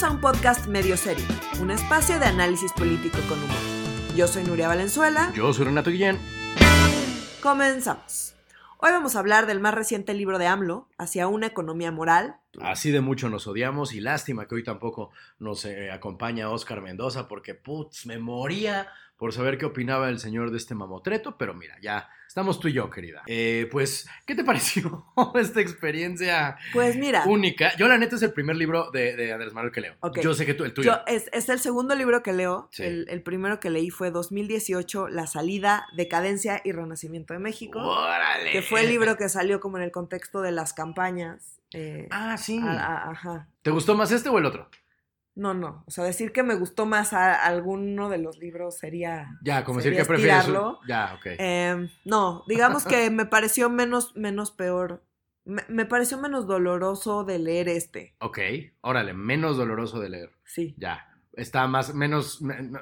Bienvenidos a un podcast medio serio, un espacio de análisis político con humor. Yo soy Nuria Valenzuela. Yo soy Renato Guillén. Comenzamos. Hoy vamos a hablar del más reciente libro de AMLO, Hacia una economía moral. Así de mucho nos odiamos y lástima que hoy tampoco nos eh, acompaña Oscar Mendoza porque, putz, me moría por saber qué opinaba el señor de este mamotreto, pero mira, ya estamos tú y yo, querida. Eh, pues, ¿qué te pareció esta experiencia Pues mira, única? Yo, la neta, es el primer libro de, de Andrés Manuel que leo. Ok. Yo sé que tú, el tuyo. yo, es, es el segundo libro que leo. Sí. El, el primero que leí fue 2018, La salida, decadencia y renacimiento de México. ¡Órale! Que fue el libro que salió como en el contexto de las campañas. eh, Ah, sí. a- a- ajá. ¿Te gustó más este o el otro? No, no. O sea, decir que me gustó más a alguno de los libros sería. Ya, como decir que prefieres. Ya, ok. eh, no, digamos que me pareció menos, menos peor. Me, me pareció menos doloroso de leer este. Ok, órale, menos doloroso de leer. Sí. Ya. Está más, menos, me- me-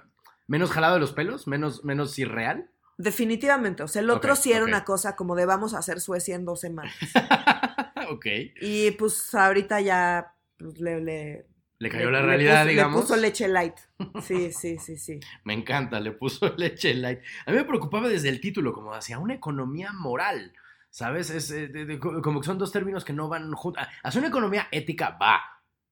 menos jalado de los pelos, menos, menos irreal. Definitivamente. O sea, el otro sí era una cosa como de vamos a hacer Suecia en dos semanas. ok. Y pues ahorita ya pues, le, le, Le cayó la le realidad, puso- digamos. Le puso leche light. Sí, sí, sí, sí. Me encanta, le puso leche light. A mí me preocupaba desde el título, como hacia una economía moral. ¿Sabes? Es, eh, de- de- como que son dos términos que no van juntos. Hacia una economía ética va,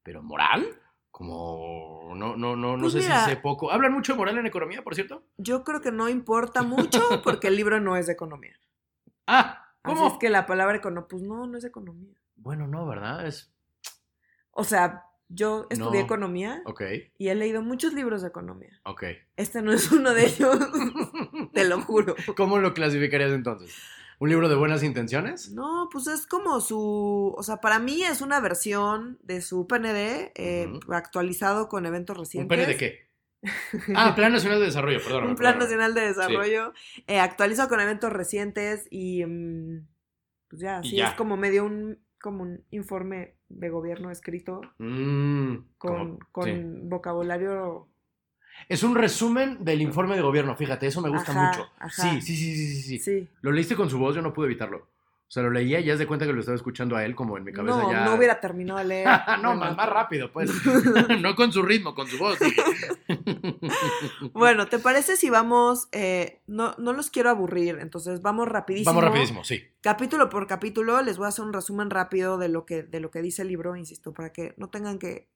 pero moral, como no, no, no, no Pues sé mira. si sé poco. ¿Hablan mucho de moral en economía, por cierto? Yo creo que no importa mucho porque el libro no es de economía. Ah, Así ¿cómo? es que la palabra economía, pues no, no es economía. Bueno, no, ¿verdad? Es. O sea, yo estudié No. economía Ok, y he leído muchos libros de economía. ok. Este no es uno de ellos, te lo juro. ¿Cómo lo clasificarías entonces? ¿Un libro de buenas intenciones? No, pues es como su, o sea, para mí es una versión de su PND eh, actualizado con eventos ¿Un recientes. pene de qué? Ah, Plan Nacional de Desarrollo, perdón. Un plan nacional de desarrollo eh, actualizado con eventos recientes y mm, pues ya, Y sí ya. es como medio un como un informe de gobierno escrito Mm, con, con sí. vocabulario Es un resumen del informe de gobierno, fíjate, eso me gusta Ajá, mucho. ajá. Sí, sí, sí, sí, sí. sí. Lo leíste con su voz, yo no pude evitarlo. O sea, lo leía y ya de cuenta que lo estaba escuchando a él, como en mi cabeza No, ya. no hubiera terminado de leer. no, más, más rápido, pues. no con su ritmo, con su voz. Bueno, ¿te parece si vamos? eh, no, no los quiero aburrir, entonces vamos rapidísimo. Vamos rapidísimo, sí. Capítulo por capítulo, les voy a hacer un resumen rápido de lo que, de lo que dice el libro, insisto, para que no tengan que,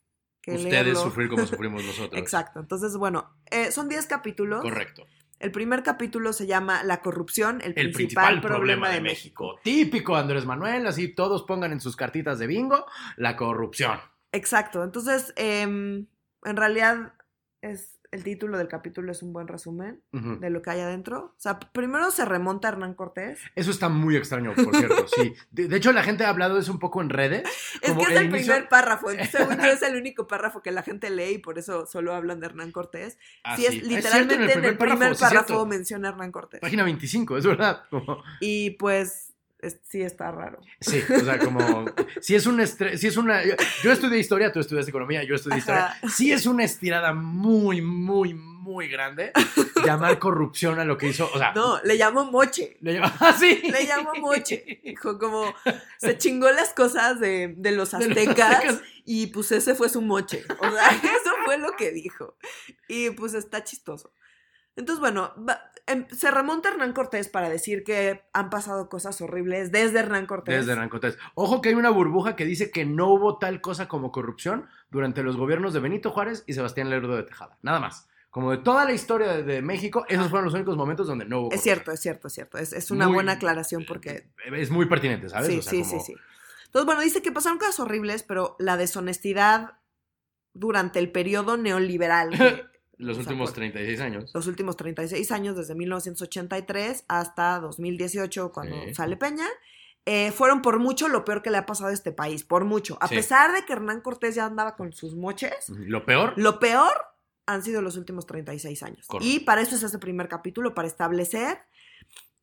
que Ustedes leerlo. sufrir como sufrimos nosotros. Exacto. Entonces, bueno, eh, son 10 capítulos. Correcto. El primer capítulo se llama La corrupción, el, El principal, problema, de México. Típico Andrés Manuel, así todos pongan en sus cartitas de bingo la corrupción. Exacto. Entonces, em, en realidad, es el título del capítulo es un buen resumen de lo que hay adentro. O sea, primero se remonta a Hernán Cortés. Eso está muy extraño, por cierto, sí. De, de hecho, la gente ha hablado de eso un poco en redes. Es como que es el inicio- primer párrafo. Según yo, es el único párrafo que la gente lee y por eso solo hablan de Hernán Cortés. Ah, sí, es sí. literalmente en el primer párrafo, menciona a Hernán Cortés. Página 25, es verdad. Como- Y pues, es- sí está raro. sí, o sea, como. Si es un estre- si es una. Yo, yo estudié historia, tú estudias economía, yo estudié Ajá. historia. Sí es una estirada muy, muy, muy grande llamar corrupción a lo que hizo. O sea, No, le llamo moche. le llama. ¡Ah, sí! Le llamo moche. Dijo como, se chingó las cosas de, de los De los aztecas aztecas. y pues ese fue su moche. O sea, eso fue lo que dijo. Y pues está chistoso. Entonces, bueno, va- em- se remonta Hernán Cortés para decir que han pasado cosas horribles desde Hernán Cortés. Desde Hernán Cortés. Ojo que hay una burbuja que dice que no hubo tal cosa como corrupción durante los gobiernos de Benito Juárez y Sebastián Lerdo de Tejada. Nada más. Como de toda la historia de, de México, esos fueron los únicos momentos donde no hubo Es corrupción. cierto, es cierto, es cierto. Es, es una Muy- buena aclaración porque Es muy pertinente, ¿sabes? Sí, O sea, sí, como- sí, sí. Entonces, bueno, dice que pasaron cosas horribles, pero la deshonestidad durante el periodo neoliberal, que Los últimos por- 36 años. los últimos 36 años, desde 1983 hasta 2018, cuando Sí. sale Peña, eh, fueron por mucho lo peor que le ha pasado a este país, por mucho. A Sí. pesar de que Hernán Cortés ya andaba con sus moches, Lo peor, lo peor han sido los últimos 36 años. Correcto. Y para eso es este primer capítulo, para establecer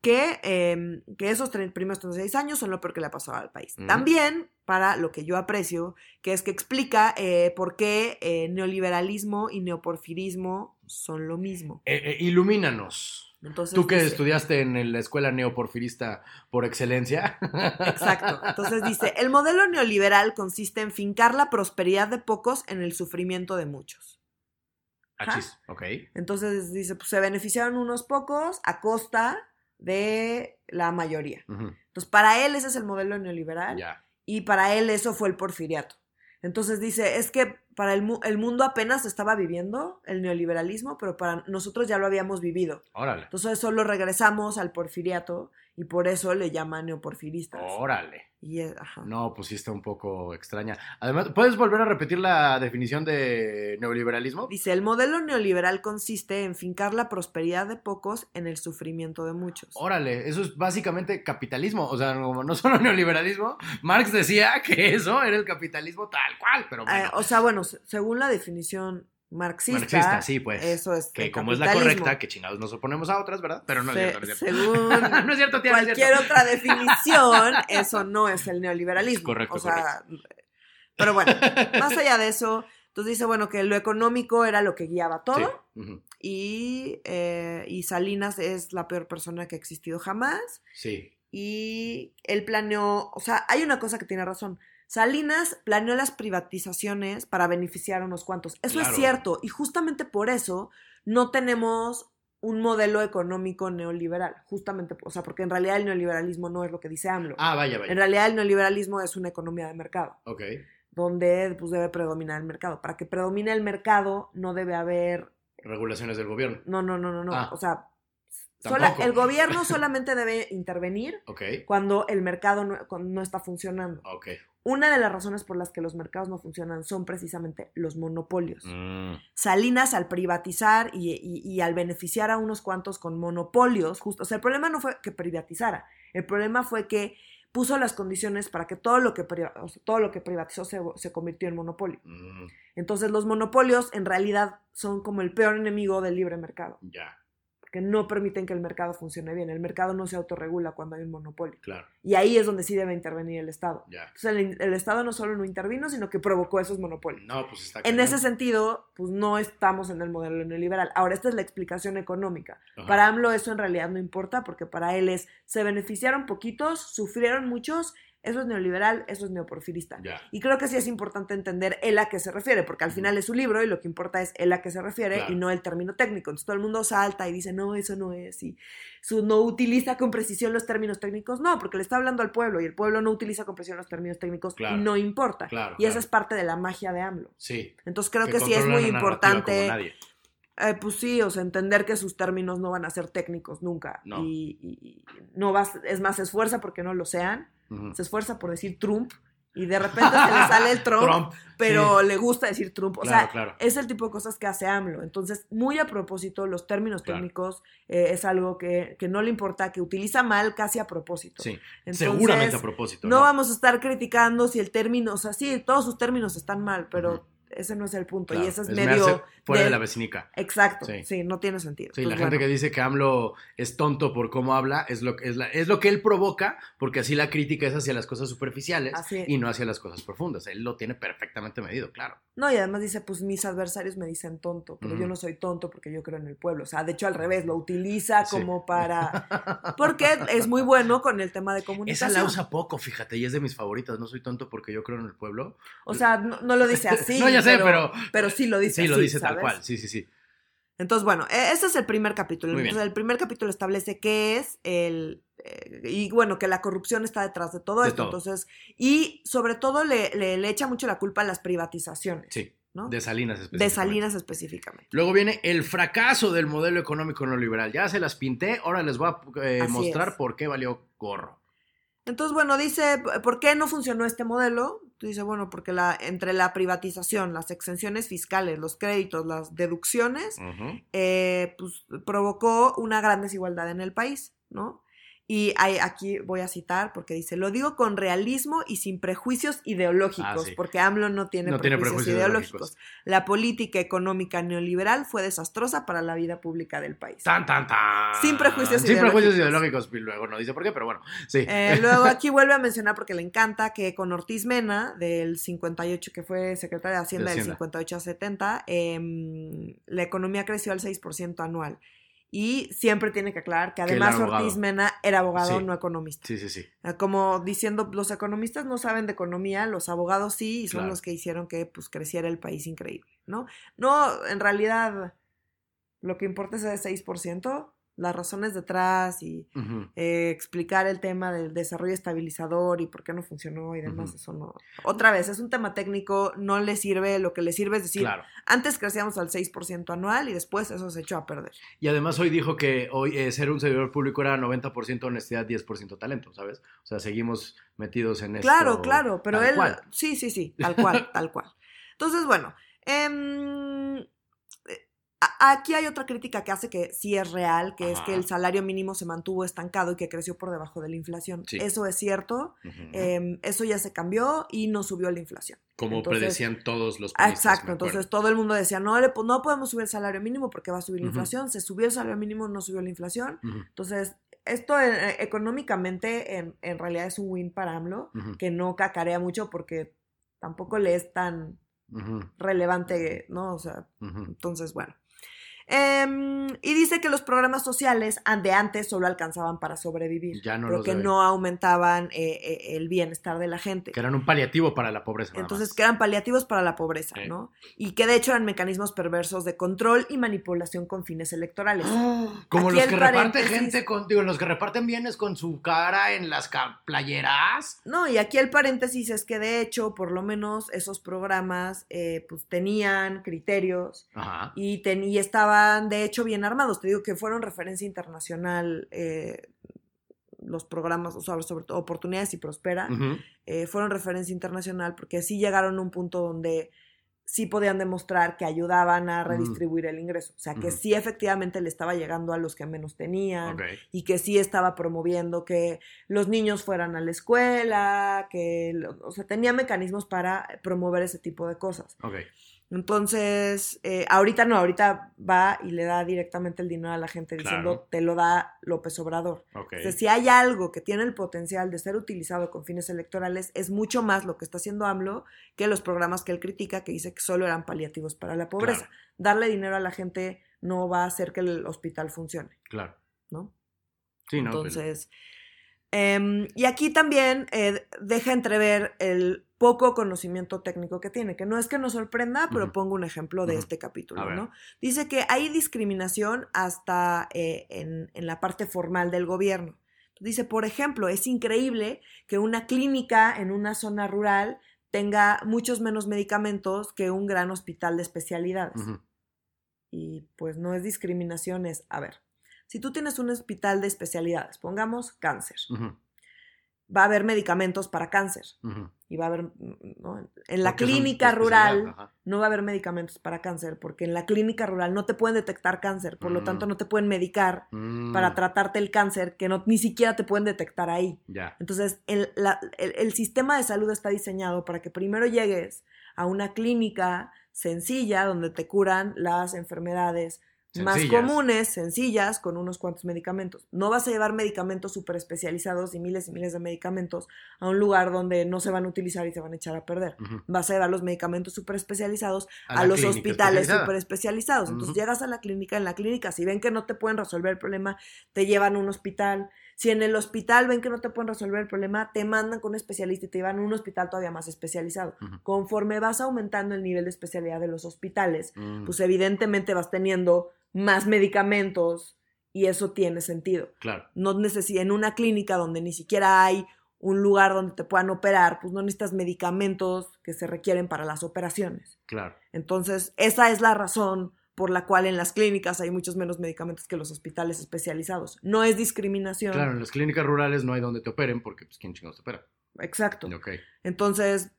que, eh, que esos primeros 36 años son lo peor que le ha pasado al país. También para lo que yo aprecio, que es que explica eh, por qué eh, neoliberalismo y neoporfirismo son lo mismo. eh, eh, ilumínanos. Entonces, Tú que dice- estudiaste en la escuela neoporfirista por excelencia. Exacto. Entonces dice, el modelo neoliberal consiste en fincar la prosperidad de pocos en el sufrimiento de muchos. Achis, ok. Entonces dice, pues se beneficiaron unos pocos a costa de la mayoría. Entonces, para él ese es el modelo neoliberal Ya. Y para él eso fue el porfiriato. Entonces dice, es que para el, mu- el mundo apenas estaba viviendo el neoliberalismo, pero para nosotros ya lo habíamos vivido. Órale. Entonces solo regresamos al porfiriato y por eso le llaman neoporfiristas. Órale. Y es- ajá. No, pues sí está un poco extraña. Además, ¿puedes volver a repetir la definición de neoliberalismo? Dice, el modelo neoliberal consiste en fincar la prosperidad de pocos en el sufrimiento de muchos. Órale, eso es básicamente capitalismo, o sea, no, no solo neoliberalismo. Marx decía que eso era el capitalismo tal cual, pero bueno, Eh, o sea, bueno, se- según la definición marxista, marxista, sí, pues. eso es que como es la correcta, que chingados nos oponemos a otras, ¿verdad? Pero no es Se- cierto, no es cierto. Según no es cierto, tía, no es cualquier cierto. otra definición, eso no es el neoliberalismo. Correcto, o sea, Pero bueno, más allá de eso, entonces dice, bueno, que lo económico era lo que guiaba todo Sí, y, eh, y Salinas es la peor persona que ha existido jamás sí, y él planeó, o sea, hay una cosa que tiene razón. Salinas planeó las privatizaciones para beneficiar a unos cuantos. Eso Claro. es cierto y justamente por eso no tenemos un modelo económico neoliberal, justamente, o sea, porque en realidad el neoliberalismo no es lo que dice AMLO. Ah, vaya, En vaya. realidad el neoliberalismo es una economía de mercado, Ok, donde pues debe predominar el mercado. Para que predomine el mercado no debe haber, regulaciones del gobierno. no, no, no, no, no, Ah. o sea, sola- el gobierno solamente debe intervenir Ok, cuando el mercado no, no está funcionando. ok. Una de las razones por las que los mercados no funcionan son precisamente los monopolios. Mm, Salinas al privatizar y, y- y al beneficiar a unos cuantos con monopolios, justo, o sea, el problema no fue que privatizara, el problema fue que puso las condiciones para que todo lo que, priva- o sea, todo lo que privatizó se, se convirtió en monopolio. mm, Entonces los monopolios en realidad son como el peor enemigo del libre mercado, ya, porque no permiten que el mercado funcione bien. El mercado no se autorregula cuando hay un monopolio. claro, Y ahí es donde sí debe intervenir el Estado. Entonces el, el Estado no solo no intervino, sino que provocó esos monopolios. No, pues está En ese sentido, pues no estamos en el modelo neoliberal. Ahora, esta es la explicación económica. Para AMLO eso en realidad no importa, porque para él es, se beneficiaron poquitos, sufrieron muchos, eso es neoliberal, eso es neoporfirista. Y creo que sí es importante entender él a qué se refiere, porque al final es su libro y lo que importa es él a qué se refiere Claro. y no el término técnico. Entonces todo el mundo salta y dice, no, eso no es, y su, no utiliza con precisión los términos técnicos. No, porque le está hablando al pueblo y el pueblo no utiliza con precisión los términos técnicos Claro. y no importa. Claro, y esa es parte de la magia de AMLO. sí. Entonces creo que, sí es muy importante, nadie. Eh, pues sí, o sea, entender que sus términos no van a ser técnicos nunca. No. Y, y- no vas, es más, se esfuerza porque no lo sean, Ujú. se esfuerza por decir Trump y de repente se le sale el Trump, Trump, pero le gusta decir Trump. O Claro, sea, claro. es el tipo de cosas que hace AMLO. Entonces, muy a propósito, los términos Claro. técnicos eh, es algo que, que no le importa, que utiliza mal casi a propósito. Sí, Entonces, seguramente a propósito. no vamos a estar criticando si el término, o sea, sí, todos sus términos están mal, pero Ujú. Ese no es el punto. Claro, Y ese es, me medio. fuera de de- la vecinica. Exacto, Sí. sí. no tiene sentido. Sí, la Entonces, gente que dice que AMLO es tonto por cómo habla es lo, es, la- es lo que él provoca, porque así la crítica es hacia las cosas superficiales Así. y no hacia las cosas profundas. Él lo tiene perfectamente medido, claro. No, y además dice, pues mis adversarios me dicen tonto, pero yo no soy tonto porque yo creo en el pueblo. O sea, de hecho al revés, lo utiliza Sí. como para... Porque es muy bueno con el tema de Esa comunicación. la usa poco, fíjate, y es de mis favoritas. No soy tonto porque yo creo en el pueblo. O sea, no, no lo dice así. No, ya sé, pero- Pero sí lo dice Sí, lo dice tal cual. Sí, sí, sí. Entonces, bueno, e- ese es el primer capítulo. Muy bien. Entonces, el primer capítulo establece qué es el... eh, y bueno, que la corrupción está detrás de todo De esto. todo. Entonces, y sobre todo le, le- le echa mucho la culpa a las privatizaciones. Sí, ¿no? de Salinas De específicamente. Salinas específicamente. Luego viene el fracaso del modelo económico neoliberal. Ya se las pinté, ahora les voy a eh, mostrar es. por qué valió gorro. Entonces, bueno, dice, ¿por qué no funcionó este modelo? Dice, bueno, porque la, entre la privatización, las exenciones fiscales, los créditos, las deducciones, eh, pues provocó una gran desigualdad en el país, ¿no? Y hay, aquí voy a citar porque dice, lo digo con realismo y sin prejuicios ideológicos, Ah, sí. porque AMLO no tiene, No tiene prejuicios, ideológicos. ideológicos. La política económica neoliberal fue desastrosa para la vida pública del país. Tan, tan, tan. Sin prejuicios Sin prejuicios ideológicos. ideológicos. Y luego no dice por qué, pero bueno. Sí. Eh, luego aquí vuelve a mencionar porque le encanta que con Ortiz Mena, del 58, que fue secretario de Hacienda, De del Hacienda. 58 a 70, em, la economía creció al 6% anual. Y siempre tiene que aclarar que además. Ortiz Mena era abogado, Sí. no economista. Sí, sí, sí. Como diciendo, los economistas no saben de economía, los abogados sí, y son Claro. los que hicieron que pues, creciera el país increíble, ¿no? No, en realidad, lo que importa es ese 6%, las razones detrás y eh, explicar el tema del desarrollo estabilizador y por qué no funcionó y demás, eso no. Otra vez, es un tema técnico, no le sirve, lo que le sirve es decir, Claro. antes crecíamos al 6% anual y después eso se echó a perder. Y además hoy dijo que hoy eh, ser un servidor público era 90% honestidad, 10% talento, ¿sabes? O sea, seguimos metidos en esto. Claro, claro, pero él, cual. sí, sí, sí, tal cual, tal cual. Entonces, bueno, eh, aquí hay otra crítica que hace que sí es real, que es que el salario mínimo se mantuvo estancado y que creció por debajo de la inflación. Sí. Eso es cierto, em, eso ya se cambió y no subió la inflación. Como entonces- predecían todos los panistas, Exacto, entonces todo el mundo decía, no, le, no podemos subir el salario mínimo porque va a subir la inflación. Se subió el salario mínimo, no subió la inflación. Entonces, esto eh, económicamente en, en realidad es un win para AMLO, que no cacarea mucho porque tampoco le es tan relevante, ¿no? O sea, entonces, bueno. Em, y dice que los programas sociales de antes solo alcanzaban para sobrevivir, Ya no pero que debe. no aumentaban eh, eh, el bienestar de la gente. Que eran un paliativo para la pobreza. Entonces, que eran paliativos para la pobreza. ¿no? Y que de hecho eran mecanismos perversos de control y manipulación con fines electorales. Como Aquí los que reparten gente con, digo, los que reparten bienes con su cara en las playeras. No, y aquí el paréntesis es que de hecho, por lo menos esos programas, eh, pues tenían criterios Ajá. y, ten- y estaban de hecho bien armados. Te digo que fueron referencia internacional eh, los programas, o sobre, sobre todo Oportunidades y Prospera, eh, fueron referencia internacional porque sí llegaron a un punto donde sí podían demostrar que ayudaban a redistribuir el ingreso. O sea, que sí efectivamente le estaba llegando a los que menos tenían y que sí estaba promoviendo que los niños fueran a la escuela, que, o sea, tenía mecanismos para promover ese tipo de cosas. Ok. Entonces, eh, ahorita no, ahorita va y le da directamente el dinero a la gente diciendo, Claro. te lo da López Obrador. Ok. O sea, si hay algo que tiene el potencial de ser utilizado con fines electorales, es mucho más lo que está haciendo AMLO que los programas que él critica, que dice que solo eran paliativos para la pobreza. Claro. Darle dinero a la gente no va a hacer que el hospital funcione, Claro. ¿no? Sí, ¿no? Pues, Entonces, em, y aquí también eh, deja entrever el poco conocimiento técnico que tiene, que no es que nos sorprenda, pero Ujú. pongo un ejemplo de este capítulo. ¿no? Dice que hay discriminación hasta eh, en, en la parte formal del gobierno. Dice, por ejemplo, es increíble que una clínica en una zona rural tenga muchos menos medicamentos que un gran hospital de especialidades. Y pues no es discriminación, es, a ver, si tú tienes un hospital de especialidades, pongamos cáncer, Ujú. Va a haber medicamentos para cáncer y va a haber, ¿no? en la Porque clínica rural no va a haber medicamentos para cáncer porque en la clínica rural no te pueden detectar cáncer, por lo Mm. tanto no te pueden medicar Mm, para tratarte el cáncer que no, ni siquiera te pueden detectar ahí. Entonces, el, la- el- el sistema de salud está diseñado para que primero llegues a una clínica sencilla donde te curan las enfermedades más comunes, sencillas, con unos cuantos medicamentos. No vas a llevar medicamentos súper especializados y miles y miles de medicamentos a un lugar donde no se van a utilizar y se van a echar a perder. Vas a llevar los medicamentos súper especializados a, los hospitales súper especializados. Entonces llegas a la clínica, en la clínica, si ven que no te pueden resolver el problema, te llevan a un hospital. Si en el hospital ven que no te pueden resolver el problema, te mandan con un especialista y te llevan a un hospital todavía más especializado. Conforme vas aumentando el nivel de especialidad de los hospitales, Mm, pues evidentemente vas teniendo más medicamentos y eso tiene sentido. Claro. No necesitas en una clínica donde ni siquiera hay un lugar donde te puedan operar, pues no necesitas medicamentos que se requieren para las operaciones. Claro. Entonces, esa es la razón por la cual en las clínicas hay muchos menos medicamentos que los hospitales especializados. No es discriminación. Claro, en las clínicas rurales no hay donde te operen porque, pues, ¿quién chingados te opera? Exacto. Ok. Entonces,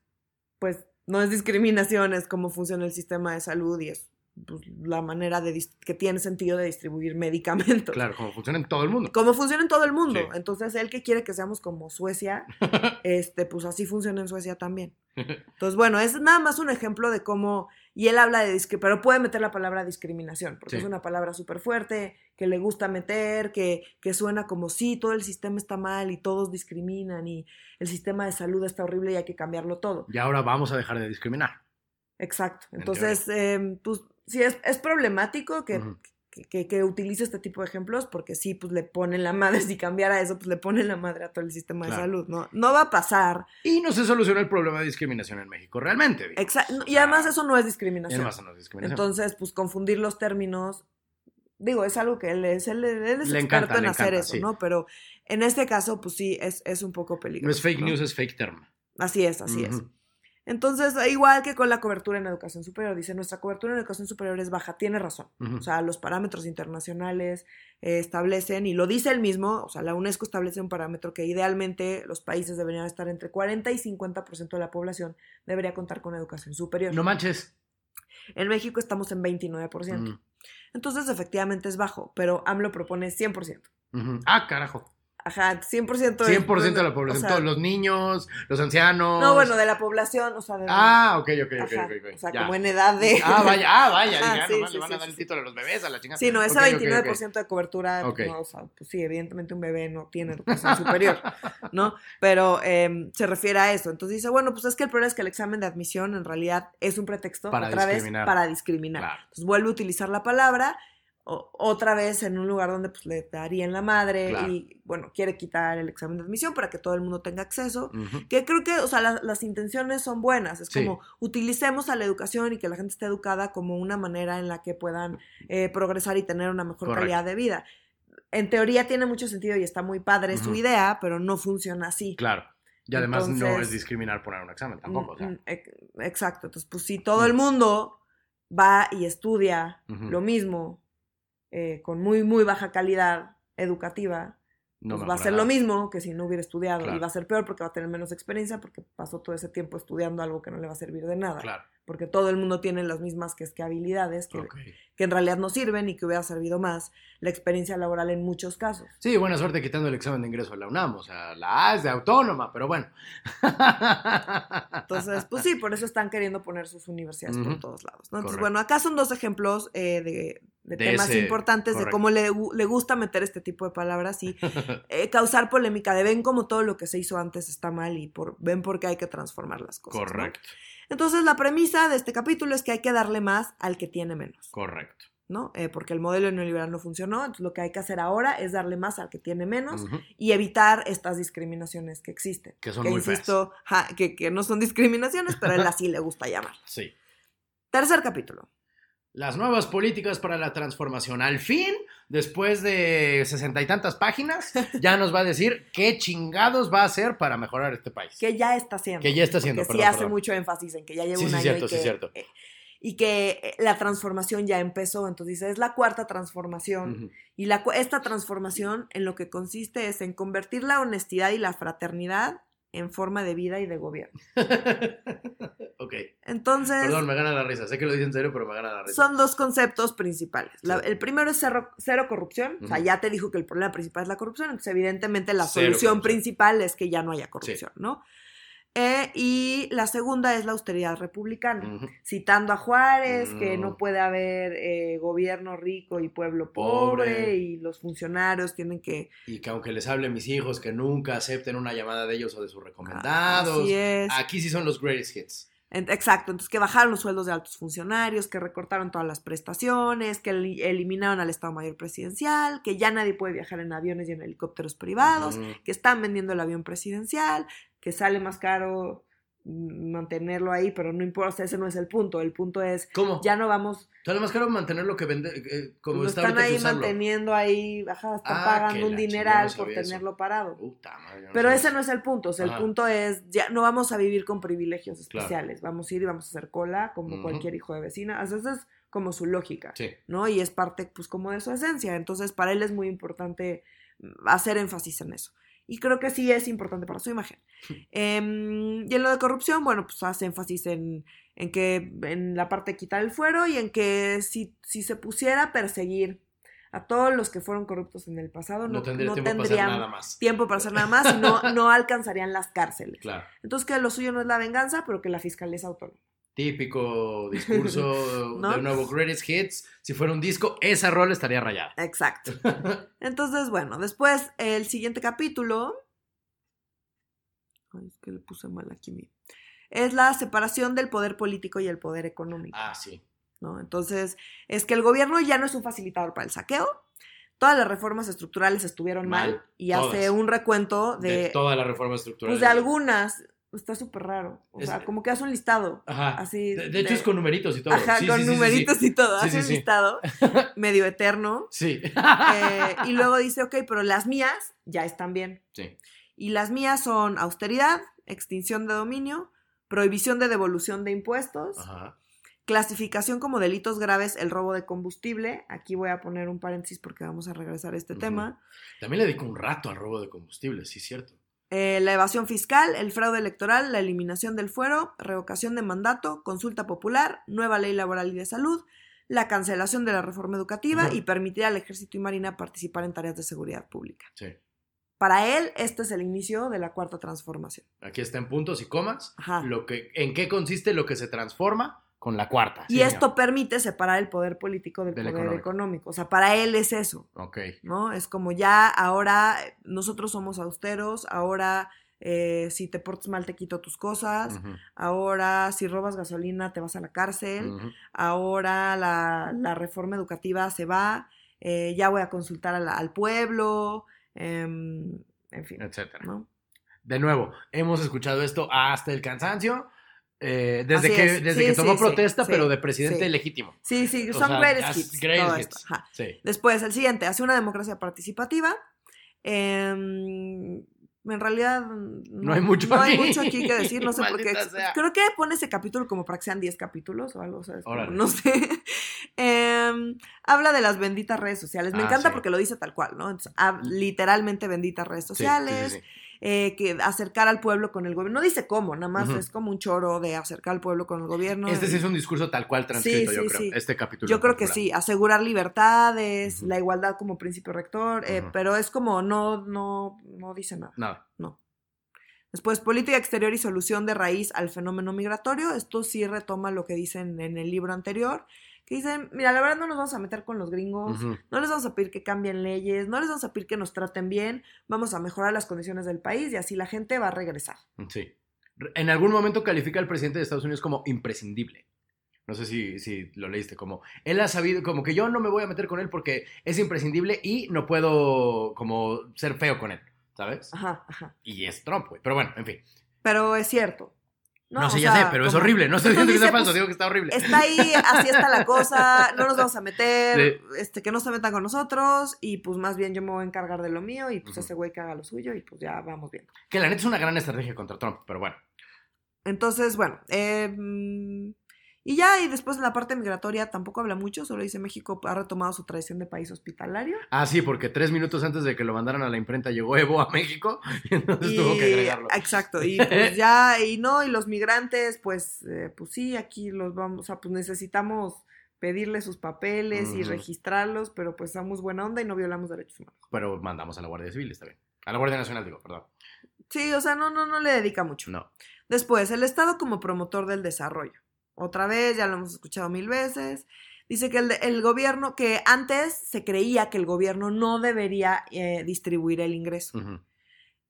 pues no es discriminación, es cómo funciona el sistema de salud y es pues, la manera de que tiene sentido de distribuir medicamentos. Claro, como funciona en todo el mundo. Como funciona en todo el mundo. Sí. Entonces, él que quiere que seamos como Suecia, este, pues así funciona en Suecia también. Entonces, bueno, es nada más un ejemplo de cómo, y él habla de pero puede meter la palabra discriminación, porque Sí. es una palabra súper fuerte, que le gusta meter, que, que suena como sí, todo el sistema está mal y todos discriminan y el sistema de salud está horrible y hay que cambiarlo todo. Y ahora vamos a dejar de discriminar. Exacto. En Entonces, eh, pues sí, es, es problemático que, que, que, que utilice este tipo de ejemplos, porque sí, pues le ponen la madre, si cambiara eso, pues le ponen la madre a todo el sistema Claro. de salud, ¿no? No va a pasar. Y no se soluciona el problema de discriminación en México, realmente. digo. Exa- y además eso no es Y discriminación. además no es discriminación. Entonces, pues confundir los términos, digo, es algo que él es, él, él es Le experto encanta, en le hacer encanta, eso, sí. ¿no? Pero en este caso, pues sí, es, es un poco no peligroso. es fake ¿no? news, es fake term. Así es, así es. Entonces, igual que con la cobertura en educación superior, dice, nuestra cobertura en educación superior es baja, tiene razón. O sea, los parámetros internacionales eh, establecen, y lo dice él mismo, o sea, la UNESCO establece un parámetro que idealmente los países deberían estar entre 40 y 50% de la población debería contar con educación superior. No manches. En México estamos en 29%. Mm. Entonces, efectivamente es bajo, pero AMLO propone 100%. Ujú. Ah, carajo. Ajá, 100%. es- 100% de la población. o sea, todos los niños, los ancianos. No, bueno, de la población, o sea, de... Ah, ok, ok, ok, ajá, ok, ok. o sea, ya. como en edad de... Ah, vaya, ah, vaya. Ah, sí, nomás sí, le van sí, a dar el título a los bebés, a la chingada. Sí, no, ese Ok, ok, ok. 29% de cobertura, no, o sea, pues sí, evidentemente un bebé no tiene educación superior, ¿no? Pero eh, se refiere a eso. Entonces dice, bueno, pues es que el problema es que el examen de admisión en realidad es un pretexto, Para otra discriminar. vez, para discriminar. Claro. Entonces vuelve a utilizar la palabra, o- otra vez en un lugar donde pues le darían la madre Claro. y, bueno, quiere quitar el examen de admisión para que todo el mundo tenga acceso. Que creo que, o sea, la- las intenciones son buenas. Es Sí. como utilicemos a la educación y que la gente esté educada como una manera en la que puedan eh, progresar y tener una mejor Correcto. calidad de vida. En teoría tiene mucho sentido y está muy padre su idea, pero no funciona así. Claro. Y además no es discriminar poner un examen tampoco. o sea. Mm, mm, ex- Exacto. Entonces, pues si todo el mundo va y estudia lo mismo eh, con muy, muy baja calidad educativa, No pues va a ser lo mismo que si no hubiera estudiado Claro. y va a ser peor porque va a tener menos experiencia porque pasó todo ese tiempo estudiando algo que no le va a servir de nada. Claro. Porque todo el mundo tiene las mismas que, es que habilidades que, en realidad no sirven y que hubiera servido más la experiencia laboral en muchos casos. Sí, buena suerte quitando el examen de ingreso a la UNAM. O sea, la A es de autónoma, pero bueno. Entonces, pues sí, por eso están queriendo poner sus universidades por todos lados. ¿no? Entonces, Correcto. bueno, acá son dos ejemplos eh, de, de De temas ese- importantes, de correcto. cómo le, gu- le gusta meter este tipo de palabras y eh, causar polémica, de ven cómo todo lo que se hizo antes está mal y por, ven por qué hay que transformar las cosas. ¿no? Entonces, la premisa de este capítulo es que hay que darle más al que tiene menos. correcto. ¿no? Eh, porque el modelo neoliberal no funcionó, entonces lo que hay que hacer ahora es darle más al que tiene menos y evitar estas discriminaciones que existen. Que son que muy insisto, ja, que, que no son discriminaciones, pero a él así le gusta llamar. Sí. Tercer capítulo. Las nuevas políticas para la transformación. Al fin, después de sesenta y tantas páginas, ya nos va a decir qué chingados va a hacer para mejorar este país. Que ya está haciendo. Que ya está haciendo, Que sí perdón, hace perdón. mucho énfasis en que ya lleva Sí, un sí, año cierto, y sí, que, cierto. eh, y que eh, la transformación ya empezó. Entonces dice, es la cuarta transformación. Y la, esta transformación en lo que consiste es en convertir la honestidad y la fraternidad en forma de vida y de gobierno. ok. Entonces, Perdón, me gana la risa. Sé que lo dice en serio, pero me gana la risa. son dos conceptos principales. La- el primero es cero, cero corrupción. O sea, ya te dijo que el problema principal es la corrupción. Entonces, evidentemente, la Cero solución corrupción. principal es que ya no haya corrupción, ¿no? Eh, y la segunda es la austeridad republicana. Citando a Juárez, que Mm. no puede haber eh, gobierno rico y pueblo pobre, Pobre. y los funcionarios tienen que... Y que aunque les hable a mis hijos, que nunca acepten una llamada de ellos o de sus recomendados. Así es. Aquí sí son los greatest hits. Exacto, entonces que bajaron los sueldos de altos funcionarios, que recortaron todas las prestaciones, que eli- eliminaron al Estado Mayor Presidencial, que ya nadie puede viajar en aviones y en helicópteros privados, que están vendiendo el avión presidencial, que sale más caro mantenerlo ahí, pero no importa, o sea, ese no es el punto, el punto es, ¿Cómo? ya no vamos, Sale más caro mantenerlo que vender, eh, como lo está están ahí usarlo. manteniendo ahí, ajá, están Ah, pagando un dineral no por eso. tenerlo parado. Puta madre, no Pero ese eso. no es el punto, o sea, el punto es, ya no vamos a vivir con privilegios Claro. especiales, vamos a ir y vamos a hacer cola como cualquier hijo de vecina, o sea, esa es como su lógica, Sí. ¿no? Y es parte, pues, como de su esencia, entonces para él es muy importante mm, hacer énfasis en eso. Y creo que sí es importante para su imagen. Em, y en lo de corrupción, bueno, pues hace énfasis en, en que en la parte de quitar el fuero y en que si, si se pusiera a perseguir a todos los que fueron corruptos en el pasado, No, no, tendría no tiempo para hacer tendrían nada más. tiempo para hacer nada más y no, no alcanzarían las cárceles. Claro. Entonces que lo suyo no es la venganza, pero que la fiscalía es autónoma. Típico discurso ¿No? de nuevo Greatest Hits. Si fuera un disco, esa rola estaría rayada. Exacto. Entonces, bueno, después el siguiente capítulo. Ay, es que le puse mal aquí mi. Es la separación del poder político y el poder económico. Ah, sí. ¿no? Entonces, es que el gobierno ya no es un facilitador para el saqueo. Todas las reformas estructurales estuvieron mal, Mal, y hace un recuento de, De, todas las reformas estructurales. pues de algunas. Está súper raro. O Es- sea, como que hace un listado. Ajá. Así. De, de hecho, es con numeritos y todo. Ajá, Sí, con sí, numeritos sí. y todo. Hace un listado medio eterno. Sí. eh, y luego dice, ok, pero las mías ya están bien. Sí. Y las mías son austeridad, extinción de dominio, prohibición de devolución de impuestos, Ajá. clasificación como delitos graves el robo de combustible. Aquí voy a poner un paréntesis porque vamos a regresar a este tema. También le dedico un rato al robo de combustible, sí, cierto. Eh, la evasión fiscal, el fraude electoral, la eliminación del fuero, revocación de mandato, consulta popular, nueva ley laboral y de salud, la cancelación de la reforma educativa y permitir al ejército y marina participar en tareas de seguridad pública. Sí. Para él, este es el inicio de la cuarta transformación. Aquí está en puntos y comas. Ajá. Lo que, ¿En qué consiste lo que se transforma con la cuarta? Y Sí, esto señor. permite separar el poder político del, Del poder económico. económico. O sea, para él es eso, Ok. ¿no? Es como ya ahora nosotros somos austeros, ahora eh, si te portas mal te quito tus cosas, ahora si robas gasolina te vas a la cárcel, ahora la, la reforma educativa se va, eh, ya voy a consultar a la- al pueblo, em, en fin, Etcétera. ¿no? De nuevo, hemos escuchado esto hasta el cansancio. Eh, desde Así que, es. desde Sí, que tomó sí, protesta, sí, pero de presidente legítimo. Sí, sí, O son sea, greatest as- hits. greatest todo hits. esto, ajá. Sí. Después, el siguiente, hace una democracia participativa. Em, en realidad no, hay mucho no hay aquí. mucho aquí que decir, no sé por qué. Sea. Creo que pone ese capítulo como para que sean 10 capítulos o algo, ¿sabes? Como, no sé. Em, habla de las benditas redes sociales. Me Ah, encanta porque lo dice tal cual, ¿no? Entonces, literalmente benditas redes sociales. Eh, que acercar al pueblo con el gobierno. No dice cómo, nada más es como un choro de acercar al pueblo con el gobierno. Este sí es un discurso tal cual transcrito, Sí, yo sí, creo. sí. Este capítulo. Yo creo que sí, asegurar libertades, la igualdad como principio rector, eh, pero es como no, no, no dice nada. Nada. Después, política exterior y solución de raíz al fenómeno migratorio. Esto sí retoma lo que dicen en el libro anterior, que dicen, mira, la verdad no nos vamos a meter con los gringos, no les vamos a pedir que cambien leyes, no les vamos a pedir que nos traten bien, vamos a mejorar las condiciones del país y así la gente va a regresar. Sí. En algún momento califica al presidente de Estados Unidos como imprescindible. No sé si, si lo leíste, como él ha sabido, como que yo no me voy a meter con él porque es imprescindible y no puedo como ser feo con él, ¿sabes? Ajá, ajá. Y es Trump, güey. Pero bueno, en fin. Pero es cierto. No, o sé, ya sea, sé, pero es horrible. No estoy diciendo que sea falso, pues, digo que está horrible. está ahí, así está la cosa, no nos vamos a meter, Sí. este, que no se metan con nosotros, y pues más bien yo me voy a encargar de lo mío, y pues ese güey que haga lo suyo, y pues ya vamos bien. Que la neta es una gran estrategia contra Trump, pero bueno. Entonces, bueno, eh, y ya, y después en la parte migratoria tampoco habla mucho, solo dice México ha retomado su tradición de país hospitalario. Ah, sí, porque tres minutos antes de que lo mandaran a la imprenta llegó Evo a México y entonces Y, tuvo que agregarlo. exacto, y pues ya, y no, y los migrantes, pues, eh, pues sí, aquí los vamos, o sea, pues necesitamos pedirle sus papeles y registrarlos, pero pues somos buena onda y no violamos derechos humanos. Pero mandamos a la Guardia Civil, está bien. A la Guardia Nacional, digo, perdón. Sí, o sea, no, no, no le dedica mucho. No. Después, el Estado como promotor del desarrollo. Otra vez, ya lo hemos escuchado mil veces. Dice que el, el gobierno, que antes se creía que el gobierno no debería eh, distribuir el ingreso,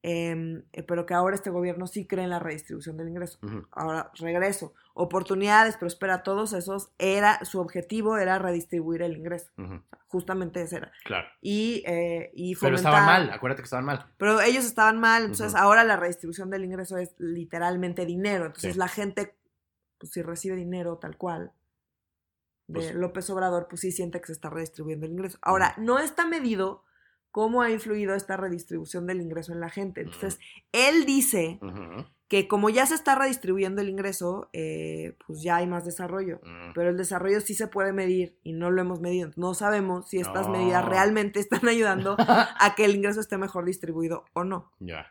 em, eh, pero que ahora este gobierno sí cree en la redistribución del ingreso. Ahora, regreso. Oportunidades, prospera todos esos, era, su objetivo era redistribuir el ingreso. Justamente ese era. Claro. Y, eh, y Pero estaban mal, acuérdate que estaban mal. pero ellos estaban mal, entonces ahora la redistribución del ingreso es literalmente dinero. Entonces Sí. la gente, pues si recibe dinero tal cual de Pues- López Obrador, pues sí siente que se está redistribuyendo el ingreso. Ahora, no está medido cómo ha influido esta redistribución del ingreso en la gente. Entonces, él dice que como ya se está redistribuyendo el ingreso, eh, pues ya hay más desarrollo. Pero el desarrollo sí se puede medir y no lo hemos medido. No sabemos si estas No. medidas realmente están ayudando a que el ingreso esté mejor distribuido o no. Ya.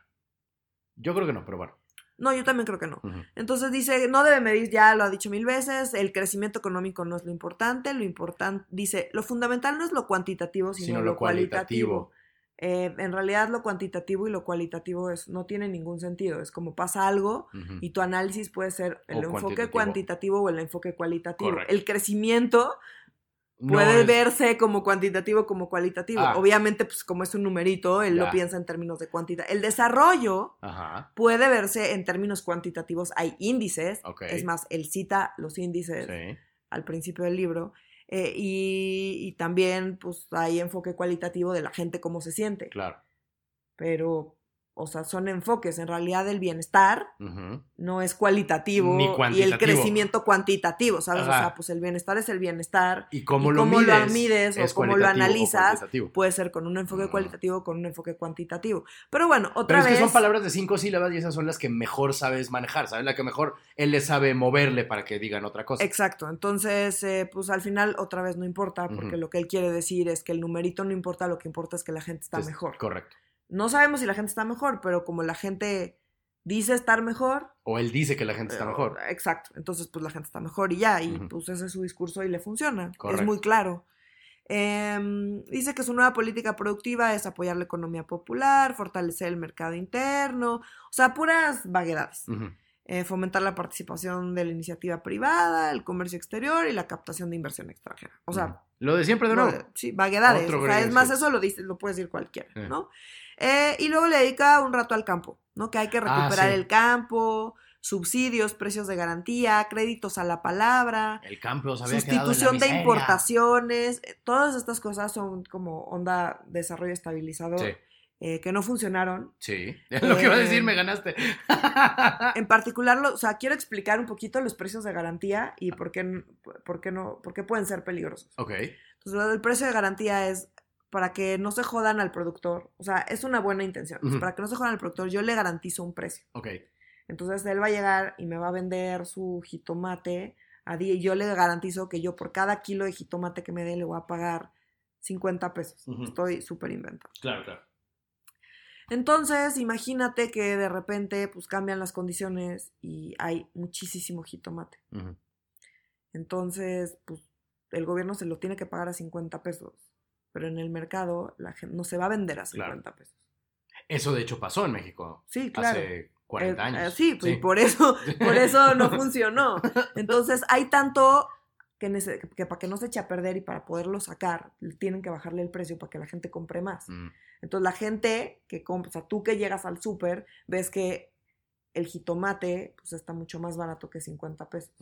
Yo creo que no, pero bueno. No, yo también creo que no. Entonces dice, no debe medir, ya lo ha dicho mil veces, el crecimiento económico no es lo importante, lo importante, dice, lo fundamental no es lo cuantitativo, sino, Sino lo, lo cualitativo. cualitativo. Eh, en realidad lo cuantitativo y lo cualitativo es, no tiene ningún sentido, es como pasa algo y tu análisis puede ser el O enfoque cuantitativo. cuantitativo o el enfoque cualitativo. Correcto. El crecimiento No puede es- verse como cuantitativo, como cualitativo. Ah. Obviamente, pues como es un numerito, él lo Ya. piensa en términos de cuantitativo. El desarrollo Ajá. puede verse en términos cuantitativos. Hay índices. Es más, él cita los índices Sí. al principio del libro. eh, y, y también, pues, hay enfoque cualitativo de la gente, cómo se siente. Claro. Pero, o sea, son enfoques. En realidad, el bienestar no es cualitativo Ni y el crecimiento cuantitativo, ¿sabes? O sea, pues el bienestar es el bienestar. Y cómo Y lo cómo lo mides. mides o cómo lo analizas. Puede ser con un enfoque cualitativo o con un enfoque cuantitativo. Pero bueno, Pero otra es vez. que son palabras de cinco sílabas y esas son las que mejor sabes manejar, ¿sabes? La que mejor él le sabe moverle para que digan otra cosa. Exacto, entonces, eh, pues al final otra vez no importa, porque lo que él quiere decir es que el numerito no importa, lo que importa es que la gente está Es- mejor. Correcto. No sabemos si la gente está mejor, pero como la gente dice estar mejor, O él dice que la gente está eh, mejor. Exacto, entonces pues la gente está mejor y ya, y pues ese es su discurso y le funciona, Correcto. es muy claro. Em, dice que su nueva política productiva es apoyar la economía popular, fortalecer el mercado interno, o sea, puras vaguedades. Eh, fomentar la participación de la iniciativa privada, el comercio exterior y la captación de inversión extranjera. O sea. Lo de siempre de nuevo. de- sí, vaguedades. Otro o sea, es más, eso lo, dice, lo puede decir cualquiera, Eh. ¿no? Eh, y luego le dedica un rato al campo, ¿no? Que hay que Ah, recuperar sí. el campo, subsidios, precios de garantía, créditos a la palabra, El campo sustitución de importaciones. eh, Todas estas cosas son como onda desarrollo estabilizador Sí, eh, que no funcionaron. sí. Lo que iba a decir, me ganaste. En particular, lo- o sea, quiero explicar un poquito los precios de garantía y por qué, por qué no, por qué pueden ser peligrosos. ok. Entonces, lo del precio de garantía es para que no se jodan al productor. O sea, es una buena intención. Pues. Para que no se jodan al productor, yo le garantizo un precio. Ok. Entonces, él va a llegar y me va a vender su jitomate a día y yo le garantizo que yo por cada kilo de jitomate que me dé le voy a pagar 50 pesos. Estoy súper inventando. Claro, claro. Entonces, imagínate que de repente pues cambian las condiciones y hay muchísimo jitomate. Entonces, pues el gobierno se lo tiene que pagar a 50 pesos, pero en el mercado la gente no se va a vender a Claro. 50 pesos. Eso de hecho pasó en México Sí, claro. hace 40 Eh, años. eh, sí, pues, y por eso, por eso no funcionó. Entonces, hay tanto que, para que no se eche a perder y para poderlo sacar, tienen que bajarle el precio para que la gente compre más. Mm, Entonces la gente que compra, o sea, tú que llegas al súper, ves que el jitomate pues está mucho más barato que 50 pesos.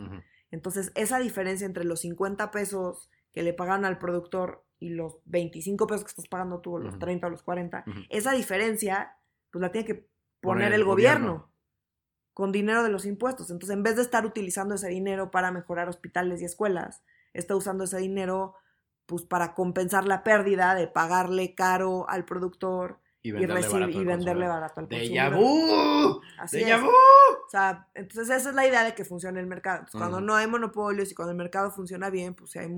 Entonces esa diferencia entre los 50 pesos que le pagan al productor y los 25 pesos que estás pagando tú, o los Ujú. 30 o los 40, Ujú. esa diferencia pues la tiene que poner, Poner el gobierno. gobierno. con dinero de los impuestos. Entonces en vez de estar utilizando ese dinero para mejorar hospitales y escuelas, está usando ese dinero pues para compensar la pérdida de pagarle caro al productor Y y, venderle recibir- barato y al venderle barato al ¡Déjà consumidor. Así ¡Déjà es. O sea, entonces esa es la idea de que funcione el mercado. Entonces, Cuando Ujú. no hay monopolios y cuando el mercado funciona bien, pues si hay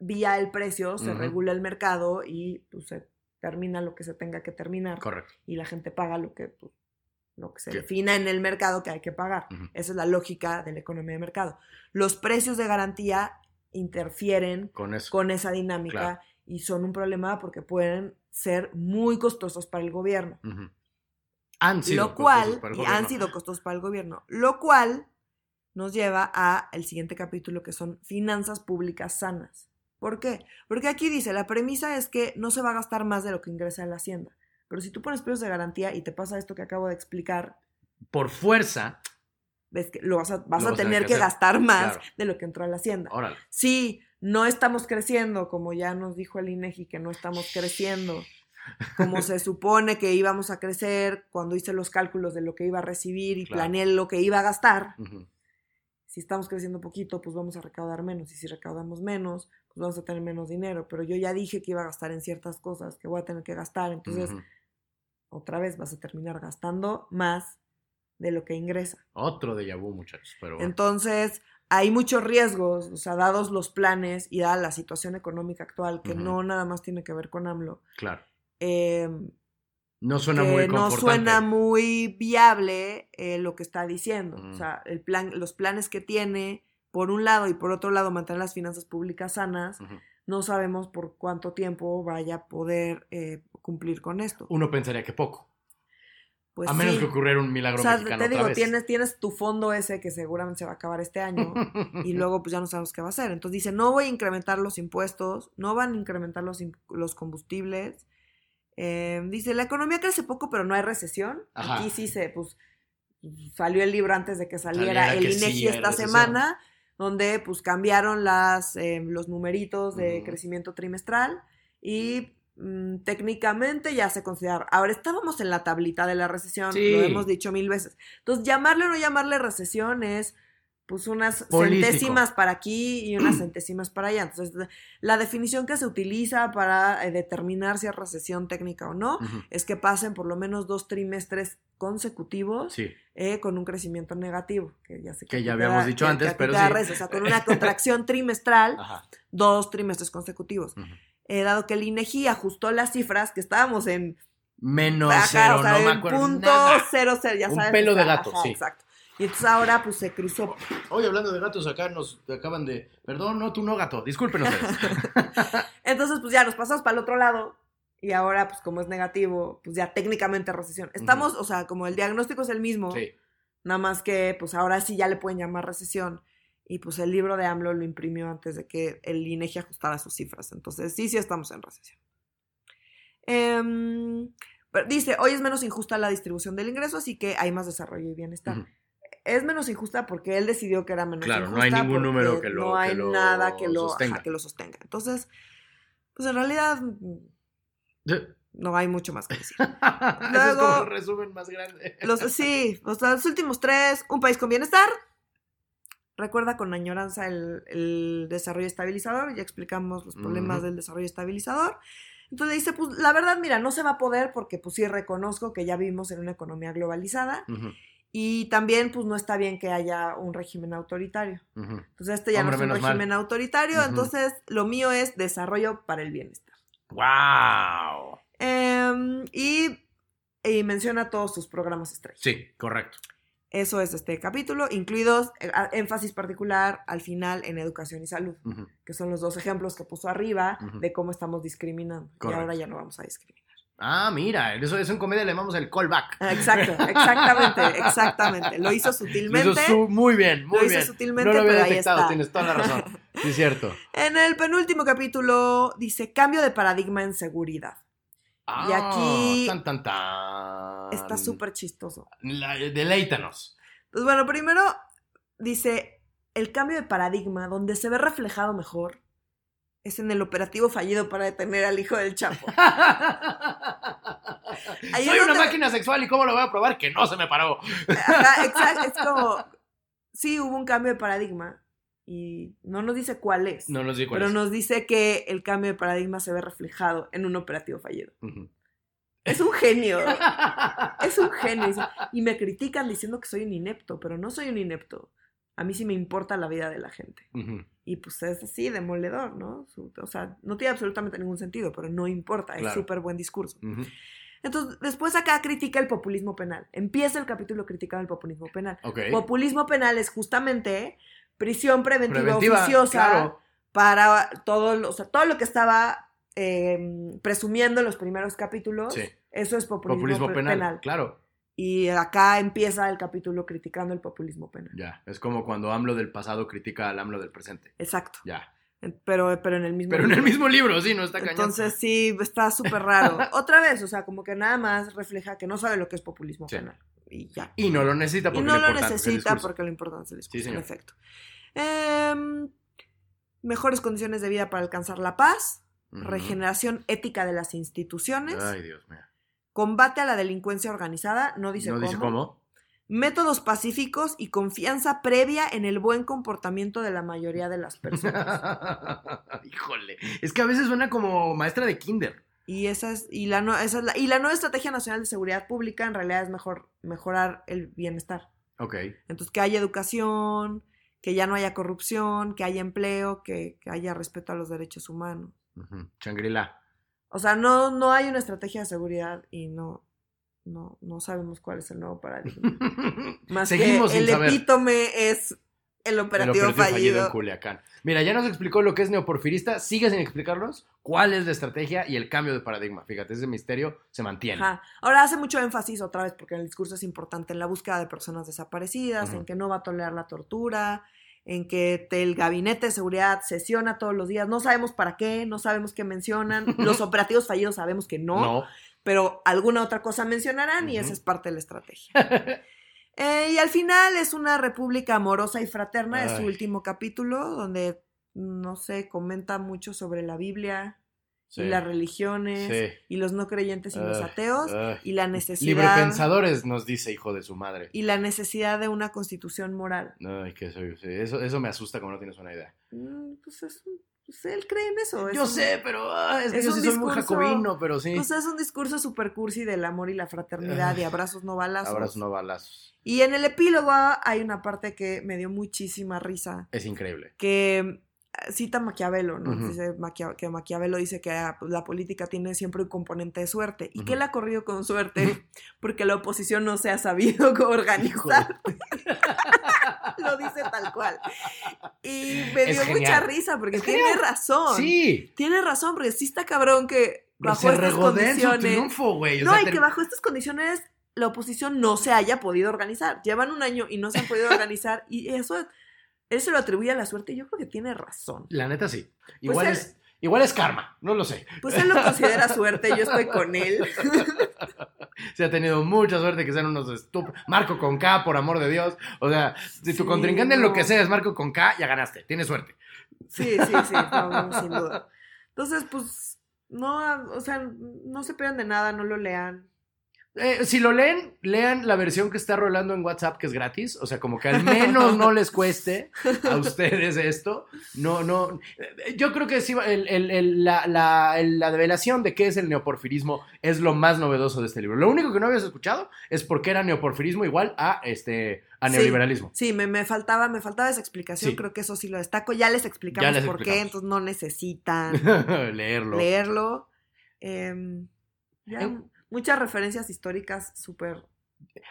vía el precio, se regula el mercado y pues se termina lo que se tenga que terminar Correcto. y la gente paga lo que pues, lo que se ¿Qué? defina en el mercado que hay que pagar. Esa es la lógica de la economía de mercado. Los precios de garantía interfieren Con eso. con esa dinámica Claro. y son un problema porque pueden ser muy costosos para el gobierno. Ujú. Han sido lo costosos cual, para el y han sido costosos para el gobierno, lo cual nos lleva a el siguiente capítulo que son finanzas públicas sanas. ¿Por qué? Porque aquí dice, la premisa es que no se va a gastar más de lo que ingresa en la hacienda. Pero si tú pones precios de garantía y te pasa esto que acabo de explicar, Por fuerza, ves que lo vas a, vas Lo a vas tener que hacer. gastar más Claro. de lo que entró a la hacienda. órale. Sí, no estamos creciendo, como ya nos dijo el INEGI que no estamos creciendo, como se supone que íbamos a crecer cuando hice los cálculos de lo que iba a recibir y Claro. planeé lo que iba a gastar. Si estamos creciendo poquito, pues vamos a recaudar menos. Y si recaudamos menos, pues vamos a tener menos dinero. Pero yo ya dije que iba a gastar en ciertas cosas, que voy a tener que gastar. Entonces, otra vez vas a terminar gastando más de lo que ingresa. Otro de vu, muchachos. Pero bueno. Entonces, hay muchos riesgos, o sea, dados los planes y dada la situación económica actual, que no nada más tiene que ver con AMLO, claro. eh, No suena que muy no suena muy viable eh, lo que está diciendo. O sea, el plan, los planes que tiene, por un lado, y por otro lado, mantener las finanzas públicas sanas, no sabemos por cuánto tiempo vaya a poder eh, cumplir con esto. Uno pensaría que poco. Pues a menos sí. que ocurriera un milagro O sea, mexicano te otra digo, vez. tienes, tienes tu fondo ese que seguramente se va a acabar este año. y luego pues ya no sabemos qué va a hacer. Entonces dice, no voy a incrementar los impuestos, no van a incrementar los, los combustibles. Eh, dice, la economía crece poco, pero no hay recesión. Ajá. Aquí sí se, pues, salió el libro antes de que saliera Saliera el que INEGI esta recesión. Donde pues cambiaron las, eh, los numeritos de crecimiento trimestral y mm, técnicamente ya se considera. Ahora estábamos en la tablita de la recesión, Sí. lo hemos dicho mil veces. Entonces, llamarle o no llamarle recesión es pues unas Político. centésimas para aquí y unas centésimas para allá. Entonces, la- definición que se utiliza para eh, determinar si es recesión técnica o no es que pasen por lo menos dos trimestres consecutivos Sí. eh, con un crecimiento negativo, que ya sé Que ti ya habíamos da- dicho que- antes, que pero sí. risa, o sea, con una contracción trimestral, Ajá. dos trimestres consecutivos. Eh, dado que el INEGI ajustó las cifras, que estábamos en Menos ajá, cero, o sea, no me acuerdo. punto nada. cero cero, ya Un sabes. pelo de gato, ajá, sí. Exacto. Y entonces ahora pues se cruzó. Oye, hablando de gatos, acá nos acaban de. Perdón, no, tú no, gato. Disculpen ustedes. Entonces pues ya nos pasamos para el otro lado y ahora pues como es negativo, pues ya técnicamente recesión. Estamos, o sea, como el diagnóstico es el mismo, Sí. nada más que pues ahora sí ya le pueden llamar recesión. Y pues el libro de AMLO lo imprimió antes de que el INEGI ajustara sus cifras. Entonces sí, sí estamos en recesión. Em, pero dice, hoy es menos injusta la distribución del ingreso, así que hay más desarrollo y bienestar. Es menos injusta porque él decidió que era menos Claro, injusta. no hay ningún número que lo- No que hay lo nada que lo, sostenga. ajá, que lo sostenga. Entonces, pues en realidad mm, no hay mucho más que decir. Ese es Luego- como el resumen más grande. Los, sí, los últimos tres, un país con bienestar. Recuerda con añoranza el, el desarrollo estabilizador, ya explicamos los problemas del desarrollo estabilizador. Entonces dice, pues la verdad, mira, no se va a poder porque pues sí reconozco que ya vivimos en una economía globalizada Ujú, y también pues no está bien que haya un régimen autoritario. Entonces este ya Hombre, no es un mal. régimen autoritario, entonces lo mío es desarrollo para el bienestar. ¡Wow! Em, y, y menciona todos sus programas estrella. Sí, correcto. Eso es este capítulo, incluidos eh, énfasis particular al final en educación y salud, que son los dos ejemplos que puso arriba de cómo estamos discriminando. Correcto. Y ahora ya no vamos a discriminar. Ah, mira, eso, eso en comedia le llamamos el callback. Exacto, exactamente, exactamente. Lo hizo Lo sutilmente. hizo su- muy bien, muy lo hizo sutilmente, no lo había pero ahí detectado, está. tienes toda la razón. Sí, es cierto. En el penúltimo capítulo dice cambio de paradigma en seguridad. Ah, Y aquí Tan, tan, tan. Está súper chistoso. La- Deleítanos. Pues bueno, primero dice el cambio de paradigma donde se ve reflejado mejor es en el operativo fallido para detener al hijo del Chapo. Ahí Soy una máquina sexual y ¿cómo lo voy a probar? Que no se me paró. Ajá, exacto, es como sí hubo un cambio de paradigma y no nos dice cuál es, No nos di cuál pero es. nos dice que el cambio de paradigma se ve reflejado en un operativo fallido. Es un genio. Es un genio. Dice, Y me critican diciendo que soy un inepto, pero no soy un inepto. A mí sí me importa la vida de la gente. Y pues es así, demoledor, ¿no? O sea, no tiene absolutamente ningún sentido, pero no importa, es súper buen discurso. Entonces, después acá critica el populismo penal. Empieza el capítulo criticando el populismo penal. Ok. Populismo penal es justamente prisión preventiva, Preventiva, oficiosa claro. para todo lo, o sea, todo lo que estaba eh, presumiendo en los primeros capítulos. Sí. Eso es populismo, Populismo pe- penal, penal. claro. Y acá empieza el capítulo criticando el populismo penal. Ya, es como cuando AMLO del pasado critica al AMLO del presente. Exacto. Ya. Pero, pero en el mismo Pero en el mismo libro, sí, no está cañón. Entonces sí, está súper raro. Otra vez, o sea, como que nada más refleja que no sabe lo que es populismo Sí. penal. Y ya. Y no lo necesita Y porque no lo necesita porque lo importante es el discurso, Sí, en efecto. Em, mejores condiciones de vida para alcanzar la paz, regeneración ética de las instituciones, Ay, Dios mío. Combate a la delincuencia organizada, no dice, ¿No cómo, dice cómo? métodos pacíficos y confianza previa en el buen comportamiento de la mayoría de las personas. Híjole. Es que a veces suena como maestra de kinder. Y esa es, y la, no- esa es la, y la nueva estrategia nacional de seguridad pública en realidad es mejor mejorar el bienestar. Ok. Entonces, que haya educación, que ya no haya corrupción, que haya empleo, que, que haya respeto a los derechos humanos. Ujú. Shangri-La. O sea, no, no hay una estrategia de seguridad y no, no, no sabemos cuál es el nuevo paradigma. Más Seguimos que sin el saber. epítome es el El operativo, operativo fallido en. Culiacán. Mira, ya nos explicó lo que es neoporfirista. Sigue sin explicarnos cuál es la estrategia y el cambio de paradigma. Fíjate, ese misterio se mantiene. Ajá. Ahora hace mucho énfasis otra vez, porque el discurso es importante en la búsqueda de personas desaparecidas, en que no va a tolerar la tortura, en que el gabinete de seguridad sesiona todos los días. No sabemos para qué, no sabemos qué mencionan. Los operativos fallidos sabemos que no, No. pero alguna otra cosa mencionarán y esa es parte de la estrategia. Eh, y al final es una república amorosa y fraterna, es su último capítulo, donde, no sé, comenta mucho sobre la Biblia Sí. y las religiones Sí. y los no creyentes y los Ay, ateos ay. y la necesidad Librepensadores nos dice hijo de su madre. y la necesidad de una constitución moral. Ay, que sí, eso, eso me asusta como no tienes una idea. Mm, Pues, es un- pues él cree en eso. es Yo un- sé, pero ah, es que es yo sí soy muy discurso- jacobino, pero sí. Pues es un discurso super cursi del amor y la fraternidad y abrazos no balazos. Abrazos no balazos. Y en el epílogo hay una parte que me dio muchísima risa, Es increíble. que cita Maquiavelo, ¿no? Dice Maquia- que Maquiavelo dice que ah, pues, la política tiene siempre un componente de suerte y que Ujú. él ha corrido con suerte porque la oposición no se ha sabido organizar. Lo dice tal cual. Y me Es dio mucha risa porque Es tiene genial. razón. Sí. Tiene razón, porque sí está cabrón que Pero bajo se estas condiciones. triunfo, güey. O No, sea, y que bajo estas condiciones la oposición no se haya podido organizar. Llevan un año y no se han podido organizar y eso, eso lo atribuye a la suerte y yo creo que tiene razón. La neta sí. Igual, él- es, igual es karma, no lo sé. Pues él lo considera suerte, yo estoy con él. Se ha tenido mucha suerte que sean unos estúpidos. Marco con K, por amor de Dios. O sea, si tu Sí, contrincante en lo que no. sea es Marco con K, ya ganaste. Tienes suerte. Sí, sí, sí, no, no, sin duda. Entonces, pues, no, o sea, no se pierdan de nada, no lo lean. Eh, si lo leen, lean la versión que está rolando en WhatsApp, que es gratis. O sea, como que al menos no les cueste a ustedes esto. No, no. eh, Yo creo que sí, el- el- el- la, la- el- la develación de qué es el neoporfirismo es lo más novedoso de este libro. Lo único que no habías escuchado es por qué era neoporfirismo igual a, este, a neoliberalismo. Sí, me, me faltaba, me faltaba esa explicación, Sí. creo que eso sí lo destaco. Ya les explicamos Ya les por qué, entonces no necesitan Leerlo. leerlo. Em, ya, Em. Muchas referencias históricas súper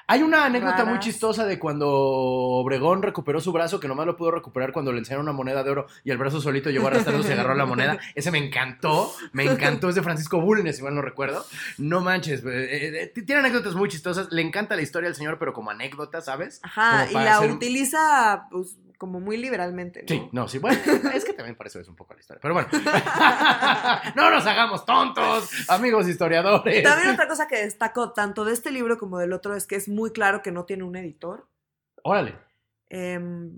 Hay una anécdota muy chistosa de cuando Obregón recuperó su brazo, que nomás lo pudo recuperar cuando le enseñaron una moneda de oro y el brazo solito llegó arrastrando y agarró la moneda. Ese me encantó, me encantó. Es de Francisco Bulnes, si mal no recuerdo. No manches, eh, eh, tiene anécdotas muy chistosas. Le encanta la historia al señor, pero como anécdota, ¿sabes? Ajá, y la hacer- utiliza pues como muy liberalmente, ¿no? Sí, no, sí, bueno, es que también parece es un poco la historia, pero bueno. no nos hagamos tontos, amigos historiadores. También otra cosa que destaco tanto de este libro como del otro es que es muy claro que no tiene un editor. Órale. em,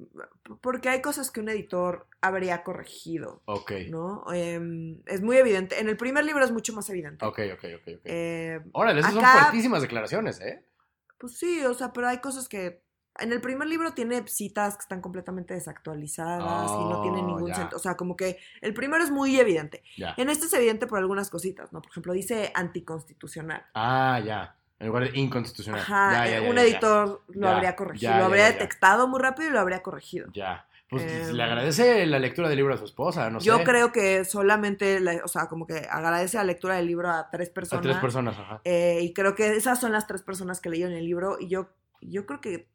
porque hay cosas que un editor habría corregido, Ok, ¿no? Em, es muy evidente. En el primer libro es mucho más evidente. ok, ok, ok. ok. Eh, Órale, esas son acá- fuertísimas declaraciones, ¿eh? Pues sí, o sea, pero hay cosas que. En el primer libro tiene citas que están completamente desactualizadas y no tienen Oh, ningún sentido. O sea, como que el primero es muy evidente. En este es evidente por algunas cositas, ¿no? Por ejemplo, dice anticonstitucional. Ah, ya. En lugar de inconstitucional. Ajá, Ya, ya, eh, ya, un ya, editor lo habría corregido, lo habría detectado muy rápido y lo habría corregido. Ya. Pues Em, le agradece la lectura del libro a su esposa, no Yo sé. creo que solamente, la- o sea, como que agradece la lectura del libro a tres A personas. tres personas, ajá. eh, y creo que esas son las tres personas que leyeron el libro. Y yo, yo creo que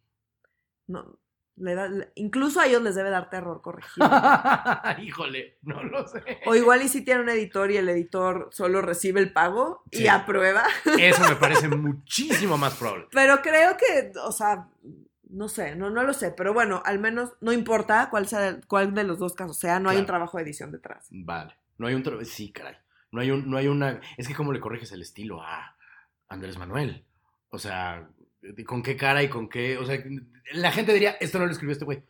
no, le da, incluso a ellos les debe dar terror corregido. Híjole, no lo sé. o igual y si tiene un editor y el editor solo recibe el pago y aprueba. Eso me parece muchísimo más probable. Pero creo que, o sea, no sé, no, no lo sé. Pero bueno, al menos no importa cuál sea cuál de los dos casos sea, no hay un trabajo de edición detrás. Vale. No hay un... tro- Sí, caray. No hay, un, no hay una... Es que cómo le corriges el estilo a Andrés Manuel. O sea, ¿con qué cara y con qué...? O sea, la gente diría, esto no lo escribió este güey.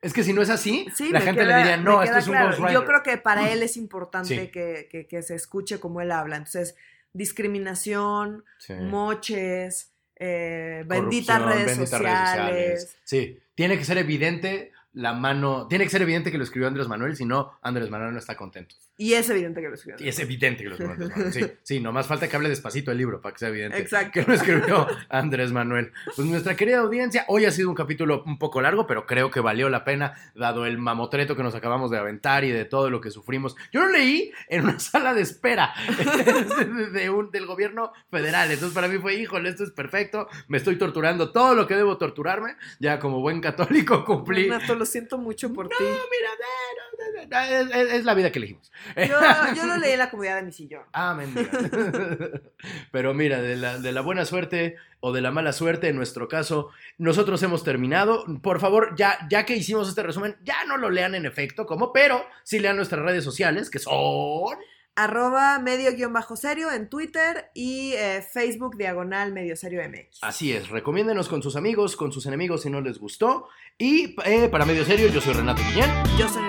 Es que si no es así, Sí, la gente queda- le diría, no, esto es un claro. ghostwriter. Yo creo que para él es importante Sí. que, que- que se escuche como él habla. Entonces, discriminación, Sí. moches, eh, benditas redes benditas sociales. Sí, tiene que ser evidente la mano, tiene que ser evidente que lo escribió Andrés Manuel, si no, Andrés Manuel no está contento. Y es evidente que lo escribió. Y es evidente que lo escribió Andrés Manuel. Sí, sí, nomás falta que hable despacito el libro para que sea evidente Exacto. que lo escribió Andrés Manuel. Pues nuestra querida audiencia, hoy ha sido un capítulo un poco largo, pero creo que valió la pena, dado el mamotreto que nos acabamos de aventar y de todo lo que sufrimos. Yo lo leí en una sala de espera de- un- del gobierno federal. Entonces para mí fue, híjole, esto es perfecto, me estoy torturando todo lo que debo torturarme. Ya como buen católico cumplí. Lo siento mucho por ti. No, mira, no, no, no, es, la vida que elegimos. Yo, yo lo leí en la comunidad de mi sillón. Ah, mendiga. Pero mira, de la, de la buena suerte o de la mala suerte, en nuestro caso, nosotros hemos terminado. Por favor, ya, ya que hicimos este resumen, ya no lo lean en efecto, como, pero sí lean nuestras redes sociales, que son... arroba medio guion bajo serio en Twitter y eh, Facebook diagonal medio serio MX. Así es, recomiéndenos con sus amigos, con sus enemigos si no les gustó. Y eh, para medio serio, yo soy Renato Guillén. Yo soy